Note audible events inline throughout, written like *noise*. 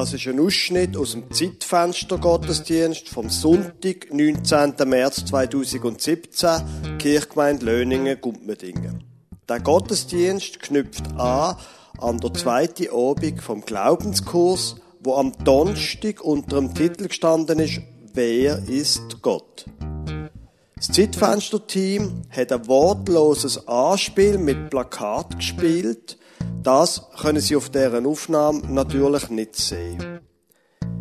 Das ist ein Ausschnitt aus dem Zeitfenster Gottesdienst vom Sonntag, 19. März 2017, Kirchgemeinde Löningen, Gumpmedingen. Der Gottesdienst knüpft an an der zweiten Abend vom Glaubenskurs, wo am Donnerstag unter dem Titel gestanden ist, Wer ist Gott? Das Zeitfenster-Team hat ein wortloses Anspiel mit Plakat gespielt, das können Sie auf deren Aufnahme natürlich nicht sehen.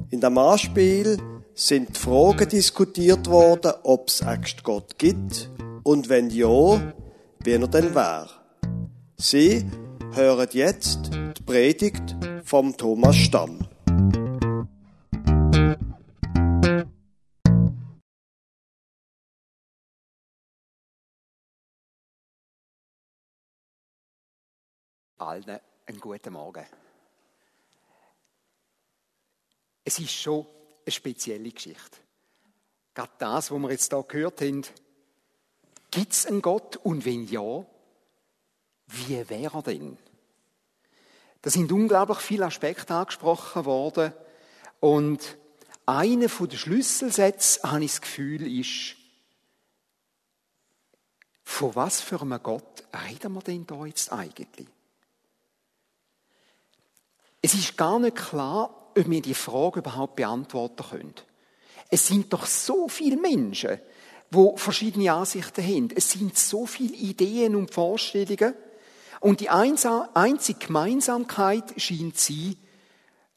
In dem Anspiel sind die Fragen diskutiert worden, ob es echt Gott gibt und wenn ja, wie er denn wäre. Sie hören jetzt die Predigt vom Thomas Stamm. Allen einen guten Morgen. Es ist schon eine spezielle Geschichte. Gerade das, was wir jetzt hier gehört haben, gibt es einen Gott und wenn ja, wie wäre er denn? Da sind unglaublich viele Aspekte angesprochen worden und einer der Schlüsselsätze, habe ich das Gefühl, ist, von was für einem Gott reden wir denn da jetzt eigentlich? Es ist gar nicht klar, ob wir die Frage überhaupt beantworten können. Es sind doch so viele Menschen, die verschiedene Ansichten haben. Es sind so viele Ideen und Vorstellungen. Und die einzige Gemeinsamkeit scheint sie,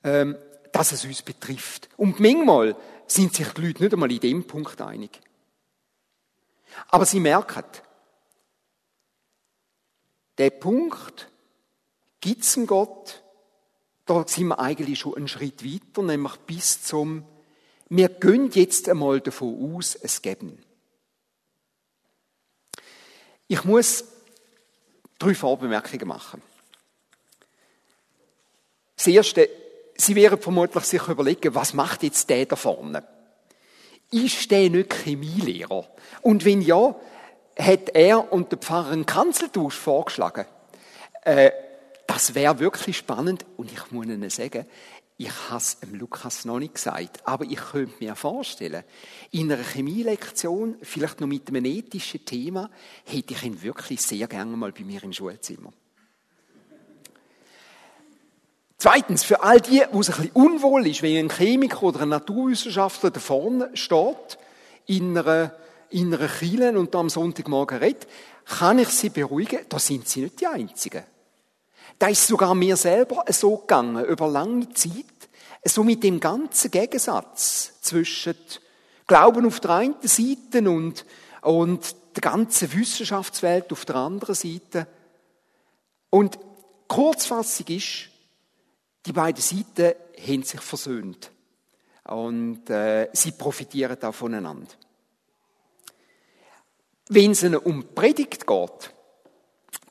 ähm, dass es uns betrifft. Und manchmal sind sich die Leute nicht einmal in dem Punkt einig. Aber sie merken, der Punkt, gibt es Gott, da sind wir eigentlich schon einen Schritt weiter, nämlich bis zum, wir gehen jetzt einmal davon aus, es geben. Ich muss drei Vorbemerkungen machen. Das erste, Sie werden vermutlich sich überlegen, was macht jetzt der da vorne? Ist der nicht Chemielehrer? Und wenn ja, hat er und der Pfarrer einen Kanzeltausch vorgeschlagen? Äh, das wäre wirklich spannend und ich muss Ihnen sagen, ich habe es Lukas noch nicht gesagt, aber ich könnte mir vorstellen, in einer Chemielektion, vielleicht noch mit einem ethischen Thema, hätte ich ihn wirklich sehr gerne mal bei mir im Schulzimmer. Zweitens, für all die, wo es ein bisschen unwohl ist, wenn ein Chemiker oder ein Naturwissenschaftler da vorne steht, in einer, in einer Kille und am Sonntagmorgen redet, kann ich Sie beruhigen, da sind Sie nicht die Einzigen. Da ist sogar mir selber so gegangen, über lange Zeit, so mit dem ganzen Gegensatz zwischen Glauben auf der einen Seite und, und der ganzen Wissenschaftswelt auf der anderen Seite. Und Kurzfassung ist, die beiden Seiten haben sich versöhnt. Und äh, sie profitieren auch voneinander. Wenn es um Predigt geht,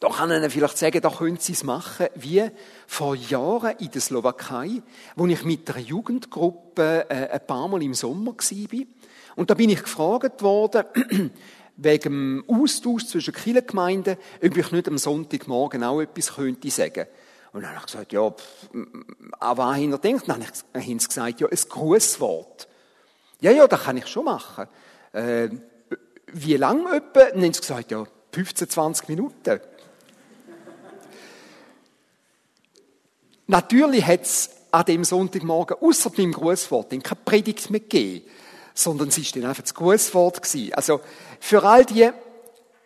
da kann ich vielleicht sagen, da können Sie es machen, wie vor Jahren in der Slowakei, wo ich mit einer Jugendgruppe äh, ein paar Mal im Sommer war. Und da bin ich gefragt worden, *clears throat* wegen dem Austausch zwischen Kirchengemeinden, ob ich nicht am Sonntagmorgen auch etwas könnte sagen. Und dann habe ich gesagt, ja, pff, an was haben denkt? Dann haben sie gesagt, ja, ein Grußwort. Ja, ja, das kann ich schon machen. Äh, wie lange etwa? Dann haben sie gesagt, ja, 15, 20 Minuten. Natürlich hat es an dem Sonntagmorgen außer meinem Grußwort keine Predigt mehr gegeben, sondern es war dann einfach das Grußwort. Gewesen. Also für all die,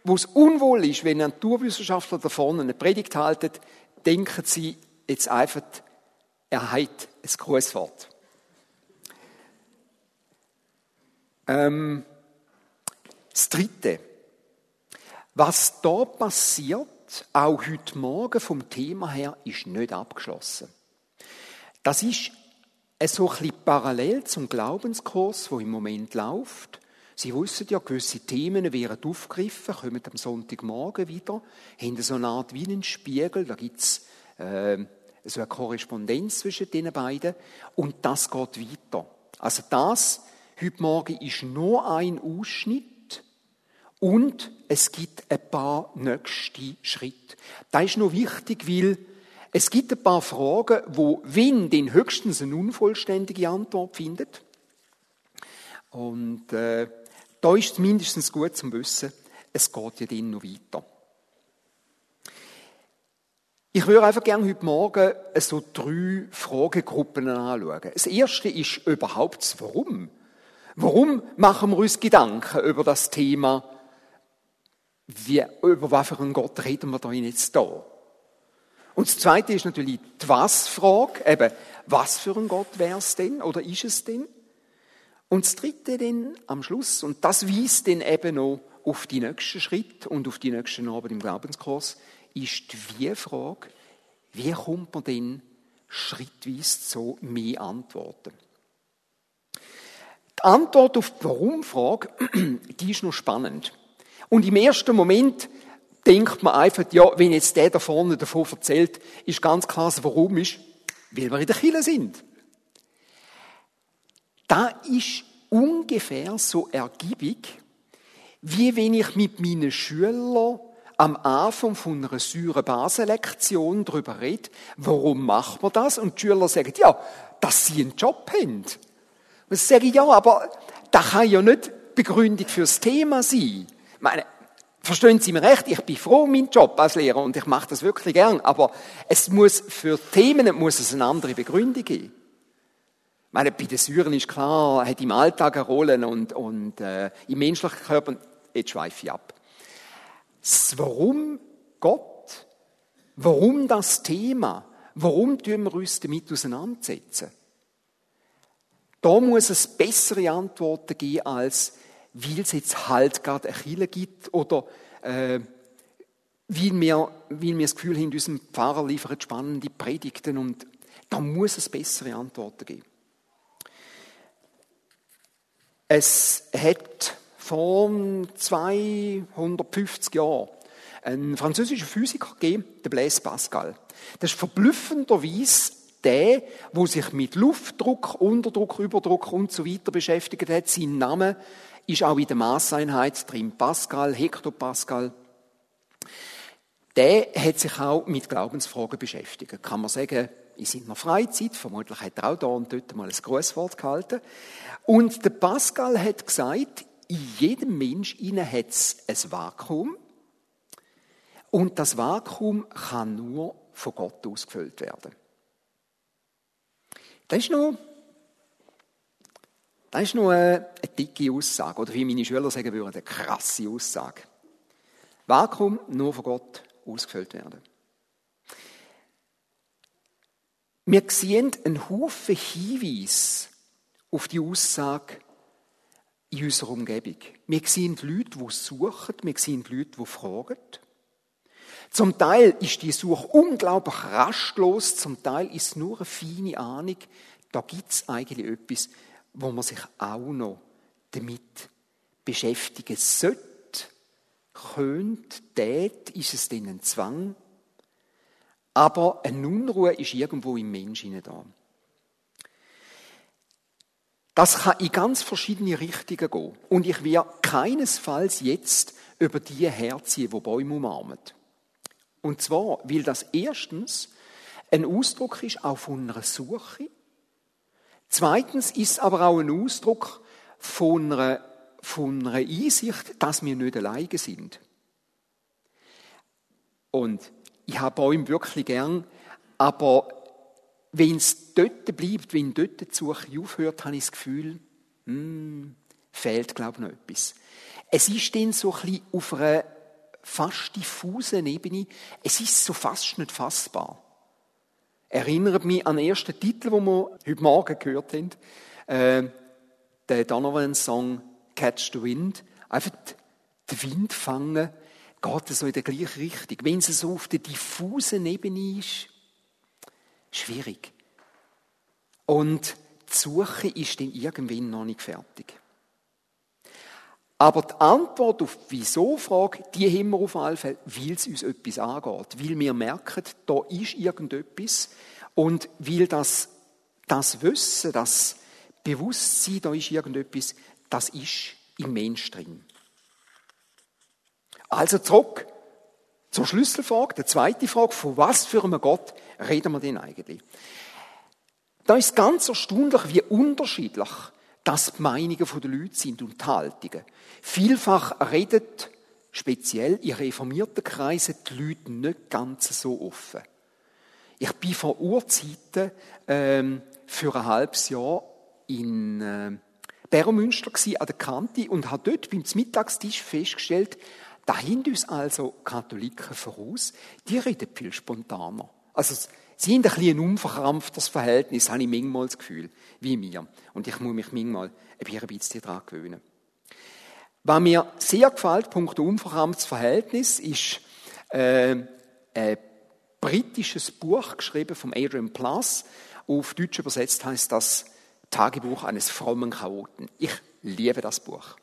wo es unwohl ist, wenn ein Naturwissenschaftler da vorne eine Predigt haltet, denken sie jetzt einfach, er hat ein Grußwort. Ähm, das Dritte. Was da passiert, auch heute Morgen vom Thema her, ist nicht abgeschlossen. Das ist so ein bisschen parallel zum Glaubenskurs, wo im Moment läuft. Sie wissen ja, gewisse Themen werden aufgegriffen, kommen am Sonntagmorgen wieder, haben so eine Art wie einen Spiegel, da gibt's äh, so eine Korrespondenz zwischen den beiden und das geht weiter. Also das heute Morgen ist nur ein Ausschnitt und es gibt ein paar nächste Schritte. Das ist noch wichtig, weil Es gibt ein paar Fragen, wo wenn den höchstens eine unvollständige Antwort findet. Und äh, da ist es mindestens gut zum Wissen, es geht ja dann noch weiter. Ich würde einfach gerne heute Morgen so drei Fragegruppen anschauen. Das erste ist überhaupt das Warum. Warum machen wir uns Gedanken über das Thema, wie, über was für einen Gott reden wir da jetzt da? Und das zweite ist natürlich die Was-Frage, eben, was für ein Gott wäre es denn oder ist es denn? Und das dritte dann am Schluss, und das weist dann eben noch auf die nächsten Schritt und auf die nächsten Abend im Glaubenskurs, ist die Wie-Frage, wie kommt man denn schrittweise zu mehr Antworten? Die Antwort auf die Warum-Frage, *clears throat* die ist noch spannend. Und im ersten Moment denkt man einfach, ja, wenn jetzt der da vorne davon erzählt, ist ganz klar, Warum ist, weil wir in der Kirche sind. Da ist ungefähr so ergiebig, wie wenn ich mit meinen Schülern am Anfang von einer Säure-Basen-Lektion darüber rede, warum macht man das? Und die Schüler sagen, ja, dass sie einen Job haben. Und ich sage, ja, aber das kann ja nicht Begründung fürs Thema sein. Meine, verstehen Sie mir recht, ich bin froh um meinen Job als Lehrer und ich mache das wirklich gern, aber es muss für Themen muss es eine andere Begründung geben. Meine, bei den Syrien ist klar, hat im Alltag eine Rolle und, und äh, im menschlichen Körper, jetzt schweife ich ab. Warum Gott, warum das Thema, warum tun wir uns damit auseinandersetzen? Da muss es bessere Antworten geben, als weil es jetzt halt gerade eine Kirche gibt oder äh, weil, wir, weil wir das Gefühl haben, unserem Pfarrer liefert spannende Predigten und da muss es bessere Antworten geben. Es hat vor 250 Jahren einen französischen Physiker gegeben, der Blaise Pascal. Das ist verblüffenderweise der, wo sich mit Luftdruck, Unterdruck, Überdruck und so weiter beschäftigt hat. Sein Name ist auch in der Maßeinheit drin. Pascal, Hektopascal. Der hat sich auch mit Glaubensfragen beschäftigt. Kann man sagen, in seiner Freizeit, vermutlich hat er auch da und dort mal ein Grußwort gehalten. Und der Pascal hat gesagt, in jedem Mensch hat es ein Vakuum. Und das Vakuum kann nur von Gott ausgefüllt werden. Das ist noch, das ist noch eine, eine dicke Aussage, oder wie meine Schüler sagen würden, eine krasse Aussage. Vakuum nur von Gott ausgefüllt werden. Wir sehen einen Haufen Hinweise auf die Aussage in unserer Umgebung. Wir sehen Leute, die suchen, wir sehen Leute, die fragen. Zum Teil ist die Suche unglaublich rastlos, zum Teil ist es nur eine feine Ahnung, da gibt es eigentlich etwas, wo man sich auch noch damit beschäftigen sollte, könnte, tät, ist es denn ein Zwang, aber eine Unruhe ist irgendwo im Menschen da. Das kann in ganz verschiedene Richtungen gehen. Und ich werde keinesfalls jetzt über die herziehen, die Bäume umarmen. Und zwar, weil das erstens ein Ausdruck ist auch von einer Suche. Zweitens ist aber auch ein Ausdruck von einer, von einer Einsicht, dass wir nicht alleine sind. Und ich habe Bäume wirklich gern, aber wenn es dort bleibt, wenn dort die Suche aufhört, habe ich das Gefühl, hm, fehlt, glaube ich, noch etwas. Es ist dann so ein bisschen auf einer fast diffusen Ebene. Es ist so fast nicht fassbar. Erinnert mich an den ersten Titel, den wir heute Morgen gehört haben. Äh, der Donovan-Song Catch the Wind. Einfach den Wind fangen, geht so in der gleichen Richtung. Wenn es so auf der diffusen Ebene ist, schwierig. Und die Suche ist dann irgendwann noch nicht fertig. Aber die Antwort auf die Wieso-Frage, die haben wir auf alle Fälle, weil es uns etwas angeht. Weil wir merken, da ist irgendetwas. Und weil das, das Wissen, das Bewusstsein, da ist irgendetwas, das ist im Mensch drin. Also zurück Zur Schlüsselfrage, der zweite Frage, von was für einem Gott reden wir denn eigentlich? Da ist ganz erstaunlich, wie unterschiedlich das die Meinungen der Leute sind und die Haltungen. Vielfach redet speziell in reformierten Kreisen die Leute nicht ganz so offen. Ich bin vor Urzeiten ähm, für ein halbes Jahr in äh, Beromünster an der Kante und habe dort beim Mittagstisch festgestellt, da haben uns also Katholiken voraus, die reden viel spontaner. Also sie haben ein bisschen ein unverkrampftes Verhältnis, habe ich manchmal das Gefühl, wie mir. Und ich muss mich manchmal ein bisschen daran gewöhnen. Was mir sehr gefällt, Punkt unverkrampftes Verhältnis, ist äh, ein britisches Buch geschrieben vom Adrian Plus. Auf Deutsch übersetzt heißt das Tagebuch eines frommen Chaoten. Ich liebe das Buch.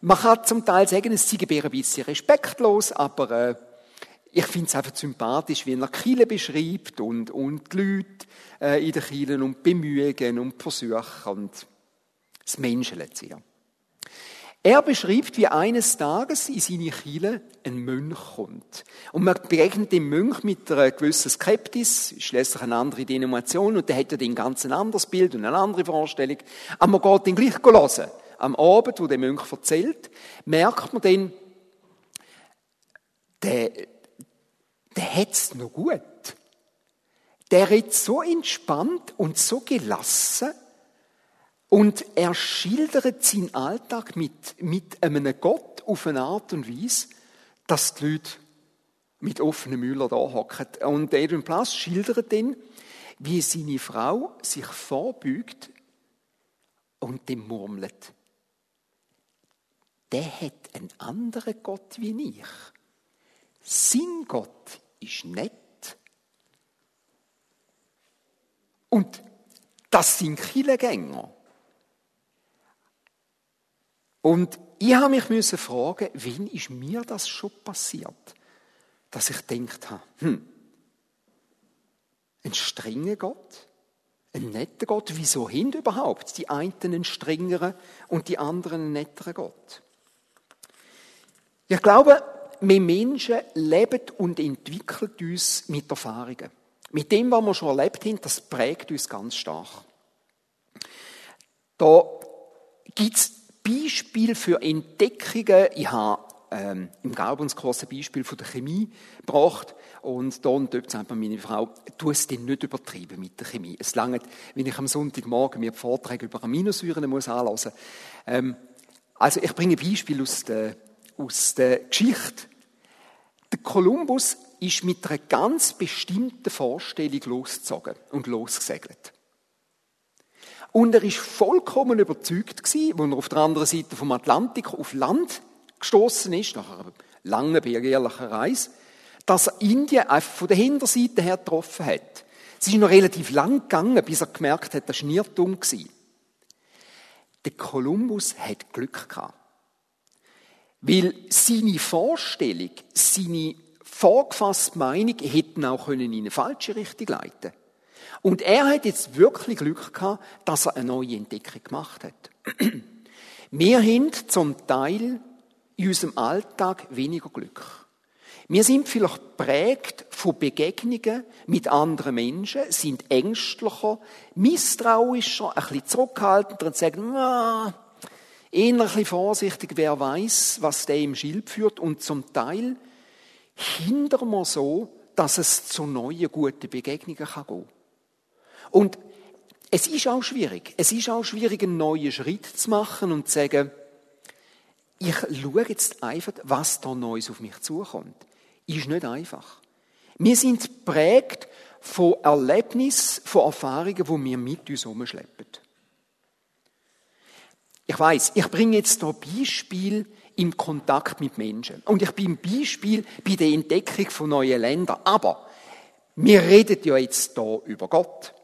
Man kann zum Teil sagen, es sei ein bisschen respektlos, aber äh, ich finde es einfach sympathisch, wie er Kiele beschreibt und, und die Leute äh, in den Kielen und Bemühungen und Versuche und das Menscheln sehr. Er beschreibt, wie eines Tages in seine Kiele ein Mönch kommt. Und man begegnet dem Mönch mit einer gewissen Skeptis, schließlich eine andere Denomination, und der hat ja ein ganz anderes Bild und eine andere Vorstellung. Aber man geht ihn gleich hören. Am Abend, wo der Mönch erzählt, merkt man dann, der, der hat's noch gut. Der redet so entspannt und so gelassen, und er schildert seinen Alltag mit, mit einem Gott auf eine Art und Weise, dass die Leute mit offenen Müller da hocken. Und Adrian Plus schildert dann, wie seine Frau sich vorbeugt und dem murmelt. Der hat einen anderen Gott wie ich. Sein Gott ist nett. Und das sind Killengänger. Und ich habe mich müssen fragen, wann ist mir das schon passiert, dass ich gedacht habe, hm, ein strenger Gott, ein netter Gott, wieso hin überhaupt die einen einen strengeren und die anderen einen netteren Gott? Ich glaube, wir Menschen leben und entwickeln uns mit Erfahrungen. Mit dem, was wir schon erlebt haben, das prägt uns ganz stark. Da gibt es Beispiel für Entdeckungen. Ich habe ähm, im Glaubenskurs ein Beispiel von der Chemie gebracht. Und da und dort sagt mir meine Frau, tu es denn nicht übertrieben mit der Chemie. Es langt, wenn ich am Sonntagmorgen mir Vorträge über Aminosäuren muss anlassen. Ähm, also ich bringe ein Beispiel aus der, aus der Geschichte. Der Kolumbus ist mit einer ganz bestimmten Vorstellung losgezogen und losgesegelt. Und er ist vollkommen überzeugt gewesen, als er auf der anderen Seite vom Atlantik auf Land gestoßen ist, nach einer langen begehrlichen Reise, dass er Indien einfach von der Hinterseite her getroffen hat. Es ist noch relativ lang gegangen, bis er gemerkt hat, das war dumm. Der Kolumbus hat Glück gehabt. Weil seine Vorstellung, seine vorgefasste Meinung hätten auch in eine falsche Richtung leiten können. Und er hat jetzt wirklich Glück gehabt, dass er eine neue Entdeckung gemacht hat. *clears throat* Wir haben zum Teil in unserem Alltag weniger Glück. Wir sind vielleicht prägt von Begegnungen mit anderen Menschen, sind ängstlicher, misstrauischer, ein bisschen zurückhaltender und sagen, ah, bisschen vorsichtig, wer weiß, was der im Schild führt. Und zum Teil hindern wir so, dass es zu neuen, guten Begegnungen gehen kann. Und es ist auch schwierig. Es ist auch schwierig, einen neuen Schritt zu machen und zu sagen, ich schaue jetzt einfach, was da Neues auf mich zukommt. Ist nicht einfach. Wir sind prägt von Erlebnissen, von Erfahrungen, die wir mit uns herumschleppen. Ich weiß, ich bringe jetzt hier Beispiel im Kontakt mit Menschen. Und ich bin Beispiel bei der Entdeckung von neuen Ländern. Aber wir reden ja jetzt hier über Gott.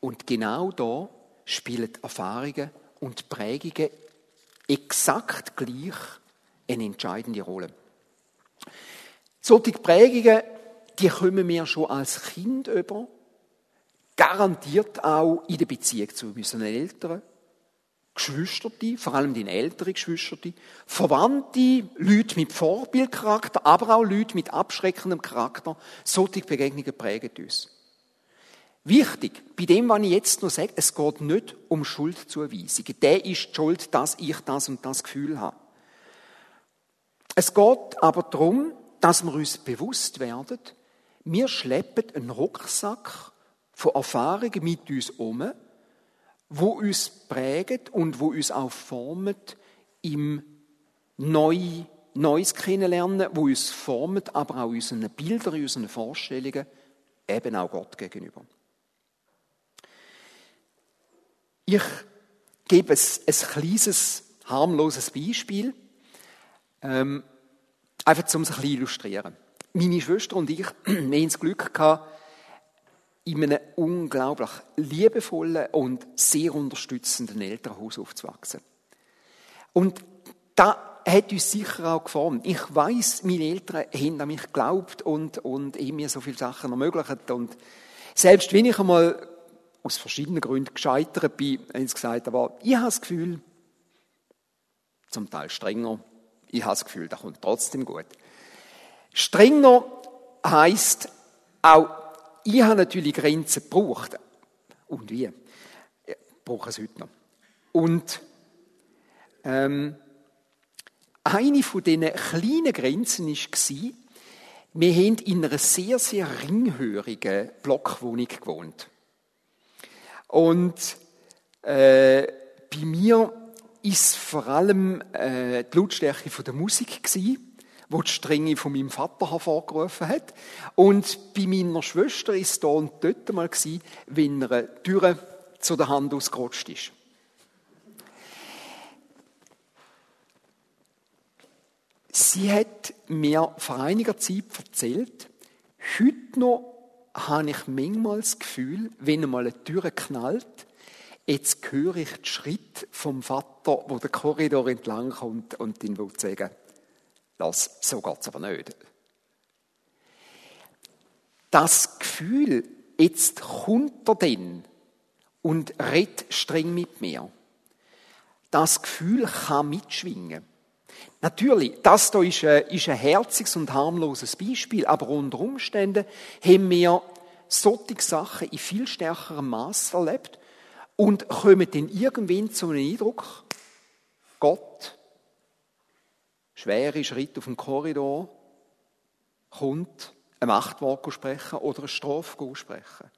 Und genau da spielen Erfahrungen und Prägungen exakt gleich eine entscheidende Rolle. Solche Prägungen, die kommen wir schon als Kind über, garantiert auch in der Beziehung zu unseren Eltern, Geschwister, vor allem deine älteren Geschwister, Verwandte, Leute mit Vorbildcharakter, aber auch Leute mit abschreckendem Charakter. Solche Begegnungen prägen uns. Wichtig, bei dem, was ich jetzt noch sage, es geht nicht um Schuldzuweisung. Der ist die schuld, dass ich das und das Gefühl habe. Es geht aber darum, dass wir uns bewusst werden, wir schleppen einen Rucksack von Erfahrungen mit uns um, wo uns prägen und wo uns auch formen im Neu, Neues kennenlernen, wo uns formen, aber auch unseren Bildern, unseren Vorstellungen, eben auch Gott gegenüber. Ich gebe ein, ein kleines, harmloses Beispiel, ähm, einfach um es ein bisschen illustrieren. Meine Schwester und ich, *clears throat* wir haben das Glück gehabt, in einem unglaublich liebevollen und sehr unterstützenden Elternhaus aufzuwachsen. Und da hat uns sicher auch geformt. Ich weiß, meine Eltern haben an mich geglaubt und, und haben mir so viele Sachen ermöglicht. Und selbst wenn ich einmal aus verschiedenen Gründen gescheitert bin, haben sie gesagt, aber ich habe das Gefühl, zum Teil strenger, ich habe das Gefühl, das kommt trotzdem gut. Strenger heißt auch ich habe natürlich Grenzen gebraucht. Und wie? Ich brauche es heute noch. Und ähm, eine von diesen kleinen Grenzen war, wir haben in einer sehr, sehr ringhörigen Blockwohnung gewohnt. Und äh, bei mir ist vor allem äh, die Lautstärke der Musik gewesen wo die Strenge von meinem Vater hervorgerufen hat. Und bei meiner Schwester ist da und dort mal gewesen, wenn eine Tür zu der Hand ausgerutscht ist. Sie hat mir vor einiger Zeit erzählt, heute noch habe ich manchmal das Gefühl, wenn einmal eine Tür knallt, jetzt höre ich den Schritt vom Vater, wo der Korridor entlang kommt und ihn will sagen, das, so geht es aber nicht. Das Gefühl, jetzt kommt er denn und redet streng mit mir. Das Gefühl kann mitschwingen. Natürlich, das hier ist ein, ist ein herziges und harmloses Beispiel, aber unter Umständen haben wir solche Sachen in viel stärkerem Maß erlebt und kommen dann irgendwann zu einem Eindruck, Gott schwere Schritt auf dem Korridor kommt, ein Machtwort sprechen oder eine Strophe sprechen.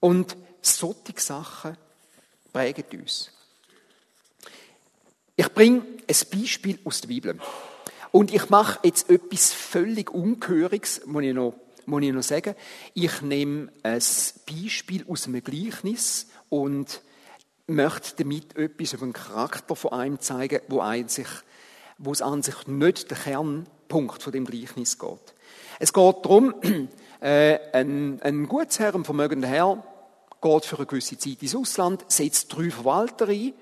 Und solche Sachen prägen uns. Ich bringe ein Beispiel aus der Bibel. Und ich mache jetzt etwas völlig Ungehöriges, muss ich noch, muss ich noch sagen. Ich nehme ein Beispiel aus einem Gleichnis und möchte damit etwas über den Charakter von einem zeigen, wo eigentlich wo es an sich nicht der Kernpunkt von dem Gleichnis geht. Es geht darum, *clears throat* äh, ein, ein Gutsherr, ein vermögender Herr, geht für eine gewisse Zeit ins Ausland, setzt drei Verwalter ein,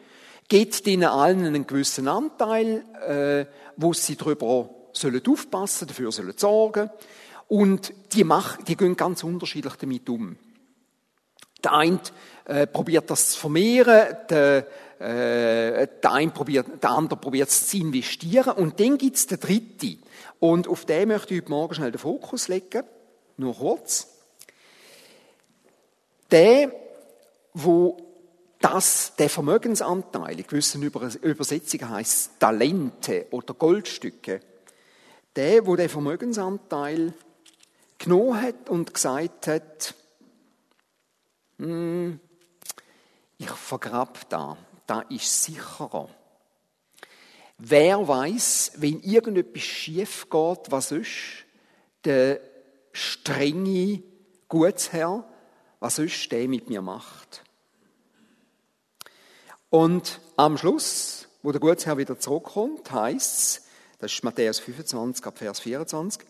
gibt ihnen allen einen gewissen Anteil, äh, wo sie darüber sollen aufpassen, dafür sollen sorgen. Und die, machen, die gehen ganz unterschiedlich damit um. Der eine äh, probiert das zu vermehren, der, äh, der, eine probiert, der andere probiert es zu investieren und dann gibt es den dritten. Und auf den möchte ich heute Morgen schnell den Fokus legen, nur kurz. Der, wo das, der Vermögensanteil, in gewissen Übersetzungen heißt Talente oder Goldstücke, der, wo der Vermögensanteil genommen hat und gesagt hat, hm, ich vergrab da da ist sicherer. Wer weiß, wenn irgendetwas schief geht, was ist der strenge Gutsherr, was sonst der mit mir macht. Und am Schluss, wo der Gutsherr wieder zurückkommt, heißt es, das ist Matthäus 25 ab Vers 24,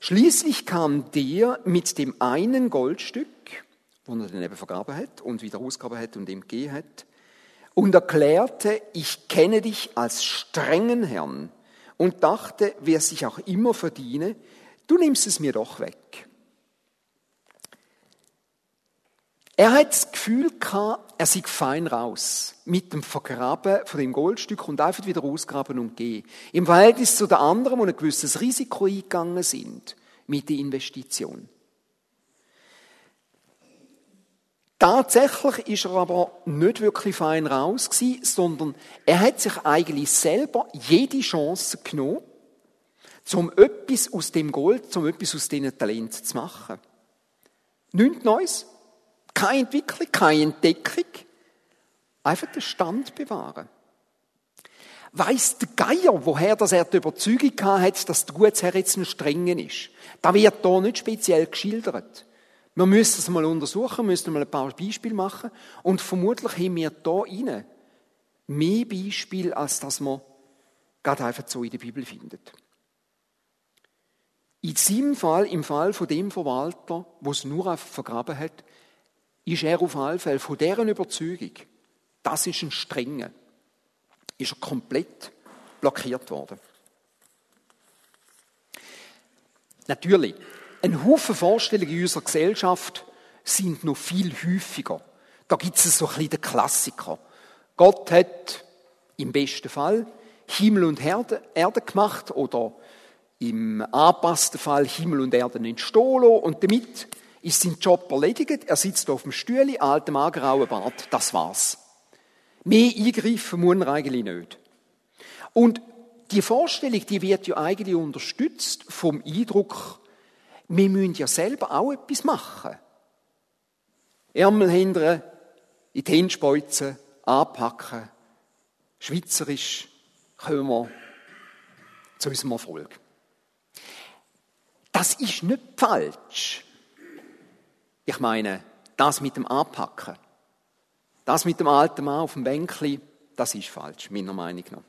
Schließlich kam der mit dem einen Goldstück, wo er dann eben vergraben hat und wieder ausgegraben hat und ihm gegeben hat, und erklärte, ich kenne dich als strengen Herrn und dachte, wer sich auch immer verdiene, du nimmst es mir doch weg. Er hat das Gefühl gehabt, er sei fein raus. Mit dem Vergraben von dem Goldstück und einfach wieder ausgraben und gehen. Im Verhältnis zu den anderen, die ein gewisses Risiko eingegangen sind mit der Investition. Tatsächlich ist er aber nicht wirklich fein raus gewesen, sondern er hat sich eigentlich selber jede Chance genommen, um etwas aus dem Gold, um etwas aus diesen Talenten zu machen. Nichts Neues, keine Entwicklung, keine Entdeckung, einfach den Stand bewahren. Weiss der Geier, woher das er die Überzeugung hat, dass der Gutsherr jetzt ein Strengen ist? Da wird hier nicht speziell geschildert. Wir müssen es mal untersuchen, müssen mal ein paar Beispiele machen und vermutlich haben wir da rein mehr Beispiele, als das man gerade einfach so in der Bibel findet. In seinem Fall, im Fall von dem Verwalter, wo es nur einfach vergraben hat, ist er auf alle Fälle von deren Überzeugung, das ist ein Strenger, ist er komplett blockiert worden. Natürlich, ein Haufen Vorstellungen in unserer Gesellschaft sind noch viel häufiger. Da gibt es so ein bisschen den Klassiker. Gott hat im besten Fall Himmel und Erde, Erde gemacht oder im angepassten Fall Himmel und Erde entstohlen und damit ist sein Job erledigt. Er sitzt auf dem Stühle, alter Mann, grauer Bart, das war's. Mehr eingreifen muss er eigentlich nicht. Und die Vorstellung, die wird ja eigentlich unterstützt vom Eindruck, wir müssen ja selber auch etwas machen. Ärmel hindern, in die Hände speuzen, anpacken. Schweizerisch kommen wir zu unserem Erfolg. Das ist nicht falsch. Ich meine, das mit dem Anpacken, das mit dem alten Mann auf dem Bänkli, das ist falsch, meiner Meinung nach.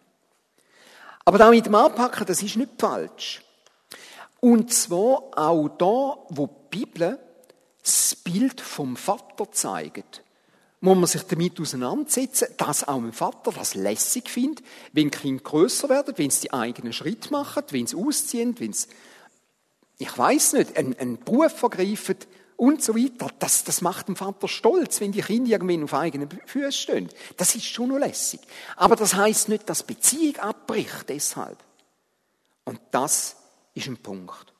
Aber das mit dem Anpacken, das ist nicht falsch. Und zwar auch da, wo die Bibel das Bild vom Vater zeigt, muss man sich damit auseinandersetzen, dass auch ein Vater das lässig findet, wenn Kinder größer werden, wenn sie die eigenen Schritte machen, wenn sie ausziehen, wenn sie, ich weiß nicht, einen, einen Beruf ergreifen und so weiter. Das, das macht den Vater stolz, wenn die Kinder irgendwann auf eigenen Füßen stehen. Das ist schon noch lässig. Aber das heißt nicht, dass Beziehung abbricht deshalb. Und das ist ein Punkt.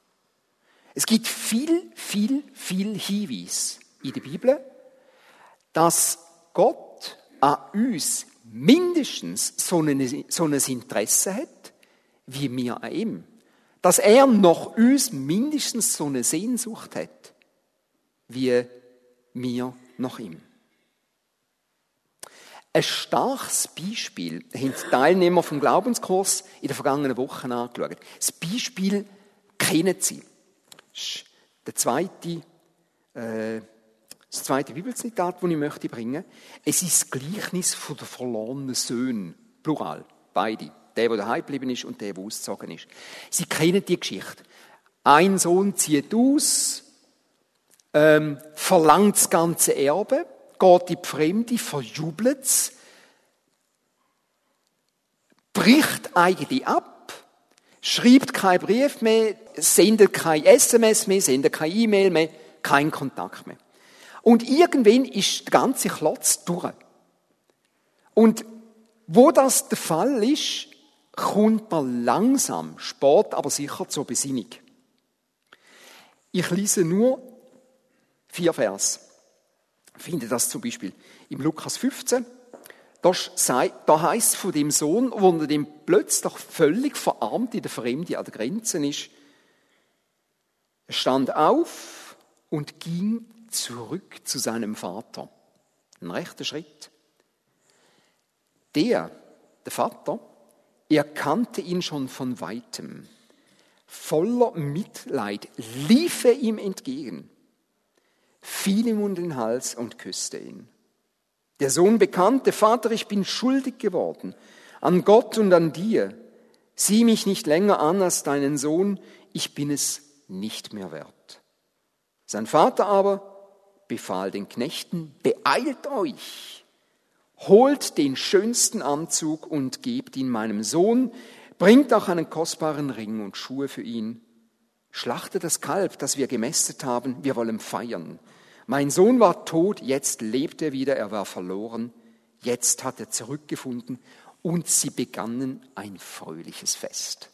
Es gibt viel, viel, viel Hinweis in der Bibel, dass Gott an uns mindestens so ein, so ein Interesse hat, wie wir an ihm. Dass er nach uns mindestens so eine Sehnsucht hat, wie wir nach ihm. Ein starkes Beispiel haben die Teilnehmer vom Glaubenskurs in den vergangenen Wochen angeschaut. Das Beispiel kennen sie. Das zweite, äh, das zweite Bibelzitat, das ich möchte bringen. Es ist das Gleichnis von der verlorenen Söhne. Plural. Beide. Der, der daheim geblieben ist und der, der ausgezogen ist. Sie kennen die Geschichte. Ein Sohn zieht aus, ähm, verlangt das ganze Erbe, geht die Fremde, verjubelt es, bricht eigentlich ab, schreibt keinen Brief mehr, sendet kein SMS mehr, sendet kein E-Mail mehr, kein Kontakt mehr. Und irgendwann ist der ganze Klotz durch. Und wo das der Fall ist, kommt man langsam, spät aber sicher zur Besinnung. Ich lese nur vier Vers finde das zum Beispiel im Lukas 15. Da, heißt von dem Sohn, wo er dem plötzlich völlig verarmt in der Fremde an der Grenze ist, er stand auf und ging zurück zu seinem Vater. Ein rechter Schritt. Der, der Vater, erkannte ihn schon von weitem. Voller Mitleid lief er ihm entgegen fiel ihm um den Hals und küsste ihn. Der Sohn bekannte, Vater, ich bin schuldig geworden an Gott und an dir. Sieh mich nicht länger an als deinen Sohn, ich bin es nicht mehr wert. Sein Vater aber befahl den Knechten, beeilt euch, holt den schönsten Anzug und gebt ihn meinem Sohn, bringt auch einen kostbaren Ring und Schuhe für ihn, schlachtet das Kalb, das wir gemästet haben, wir wollen feiern. Mein Sohn war tot, jetzt lebt er wieder, er war verloren, jetzt hat er zurückgefunden und sie begannen ein fröhliches Fest.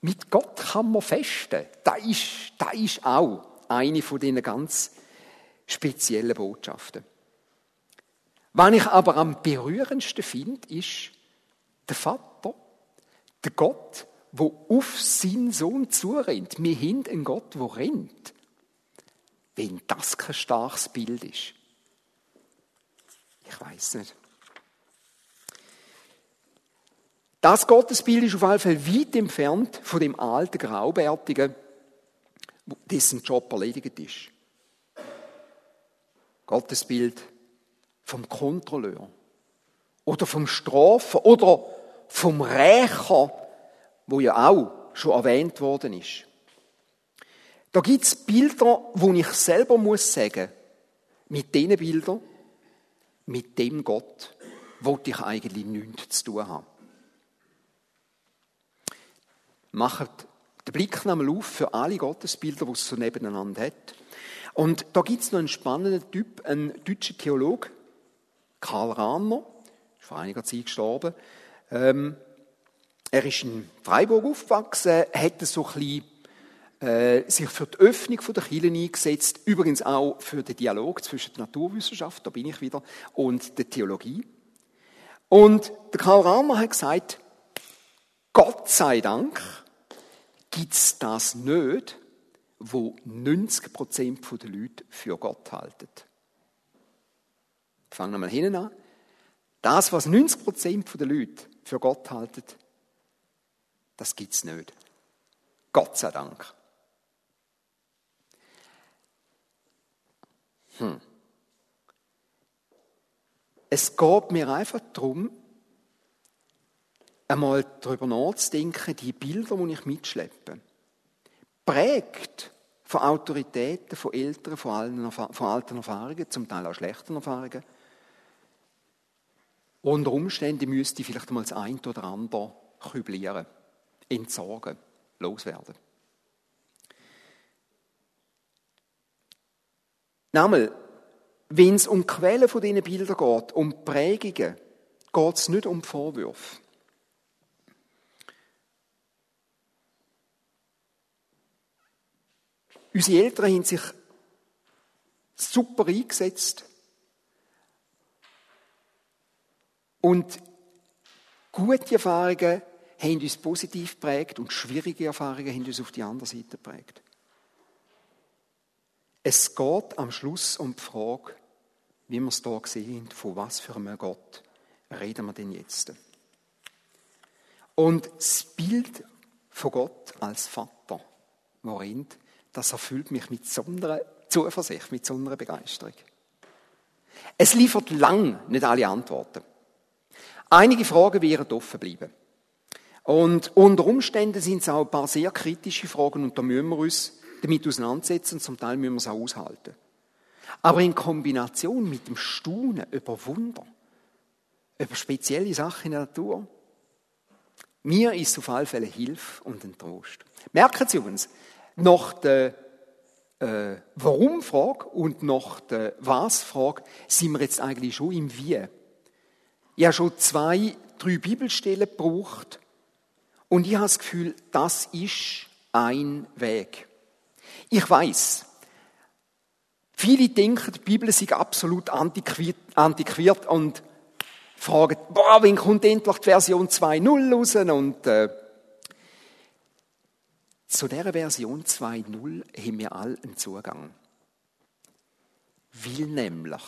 Mit Gott kann man festen. Da ist, da ist auch eine von diesen ganz speziellen Botschaften. Was ich aber am berührendsten finde, ist der Vater, der Gott, wo auf seinen Sohn zurennt. Wir haben einen Gott, der rennt. Wenn das kein starkes Bild ist. Ich weiß nicht. Das Gottesbild ist auf jeden Fall weit entfernt von dem alten Graubärtigen, dessen Job erledigt ist. Gottesbild vom Kontrolleur oder vom Strafer oder vom Rächer, wo ja auch schon erwähnt worden ist. Da gibt es Bilder, wo ich selber muss sagen, mit diesen Bildern, mit dem Gott, wollte ich eigentlich nichts zu tun haben. Macht den Blick nochmal auf für alle Gottesbilder, die es so nebeneinander hat. Und da gibt es noch einen spannenden Typ, einen deutschen Theologen, Karl Rahner, ist vor einiger Zeit gestorben. Ähm, er ist in Freiburg aufgewachsen, hat so ein bisschen, sich für die Öffnung der Kirche eingesetzt, übrigens auch für den Dialog zwischen der Naturwissenschaft, da bin ich wieder, und der Theologie. Und der Karl Rahner hat gesagt, Gott sei Dank gibt es das nicht, wo 90% der Leute für Gott halten. Fangen wir mal hinten an. Das, was 90% der Leute für Gott halten, das gibt es nicht. Gott sei Dank. Hm. Es geht mir einfach darum, einmal darüber nachzudenken, die Bilder, die ich mitschleppe, prägt von Autoritäten, von Eltern, von, allen, von alten Erfahrungen, zum Teil auch schlechten Erfahrungen, unter Umständen müsste ich vielleicht mal das eine oder andere küblieren, entsorgen, loswerden. Nochmal, wenn es um die Quellen von diesen Bildern geht, um Prägungen, geht es nicht um Vorwürfe. Unsere Eltern haben sich super eingesetzt Und gute Erfahrungen haben uns positiv geprägt und schwierige Erfahrungen haben uns auf die andere Seite geprägt. Es geht am Schluss um die Frage, wie wir es hier haben, von was für einem Gott reden wir denn jetzt? Und das Bild von Gott als Vater, worin, das erfüllt mich mit so einer Zuversicht, mit so einer Begeisterung. Es liefert lang nicht alle Antworten. Einige Fragen werden offen bleiben. Und unter Umständen sind es auch ein paar sehr kritische Fragen und da müssen wir uns damit auseinandersetzen zum Teil müssen wir es auch aushalten. Aber in Kombination mit dem Staunen über Wunder, über spezielle Sachen in der Natur, mir ist es auf alle Fälle Hilfe und ein Trost. Merken Sie uns, nach der äh, Warum-Frage und nach der Was-Frage sind wir jetzt eigentlich schon im Wie. Ich habe schon zwei, drei Bibelstellen gebraucht und ich habe das Gefühl, das ist ein Weg. Ich weiß, viele denken, die Bibel sei absolut antiquiert, antiquiert und fragen, boah, wann kommt endlich die Version 2.0 raus? Und äh, zu dieser Version 2.0 haben wir alle einen Zugang. Will nämlich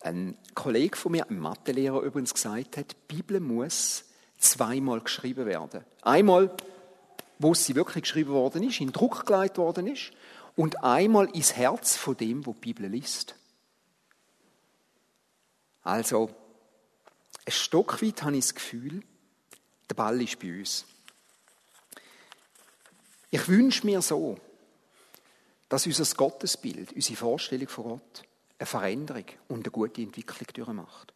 ein Kollege von mir, ein Mathelehrer übrigens, gesagt hat, die Bibel muss zweimal geschrieben werden. Einmal, wo sie wirklich geschrieben worden ist, in Druck gelegt worden ist, und einmal ins Herz von dem, wo die Bibel liest. Also, ein Stück weit habe ich das Gefühl, der Ball ist bei uns. Ich wünsche mir so, dass unser Gottesbild, unsere Vorstellung von Gott, eine Veränderung und eine gute Entwicklung durchmacht.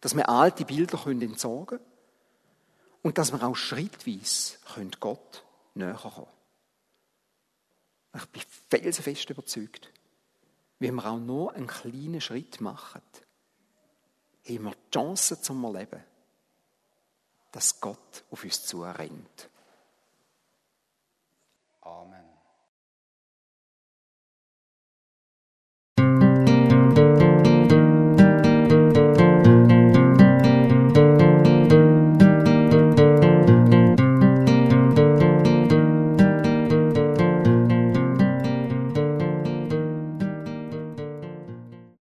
Dass wir alte Bilder entsorgen können und dass wir auch schrittweise Gott näher kommen Ich bin felsenfest überzeugt, wenn wir auch nur einen kleinen Schritt machen, haben wir die Chance zum Erleben, dass Gott auf uns zurennt. Amen.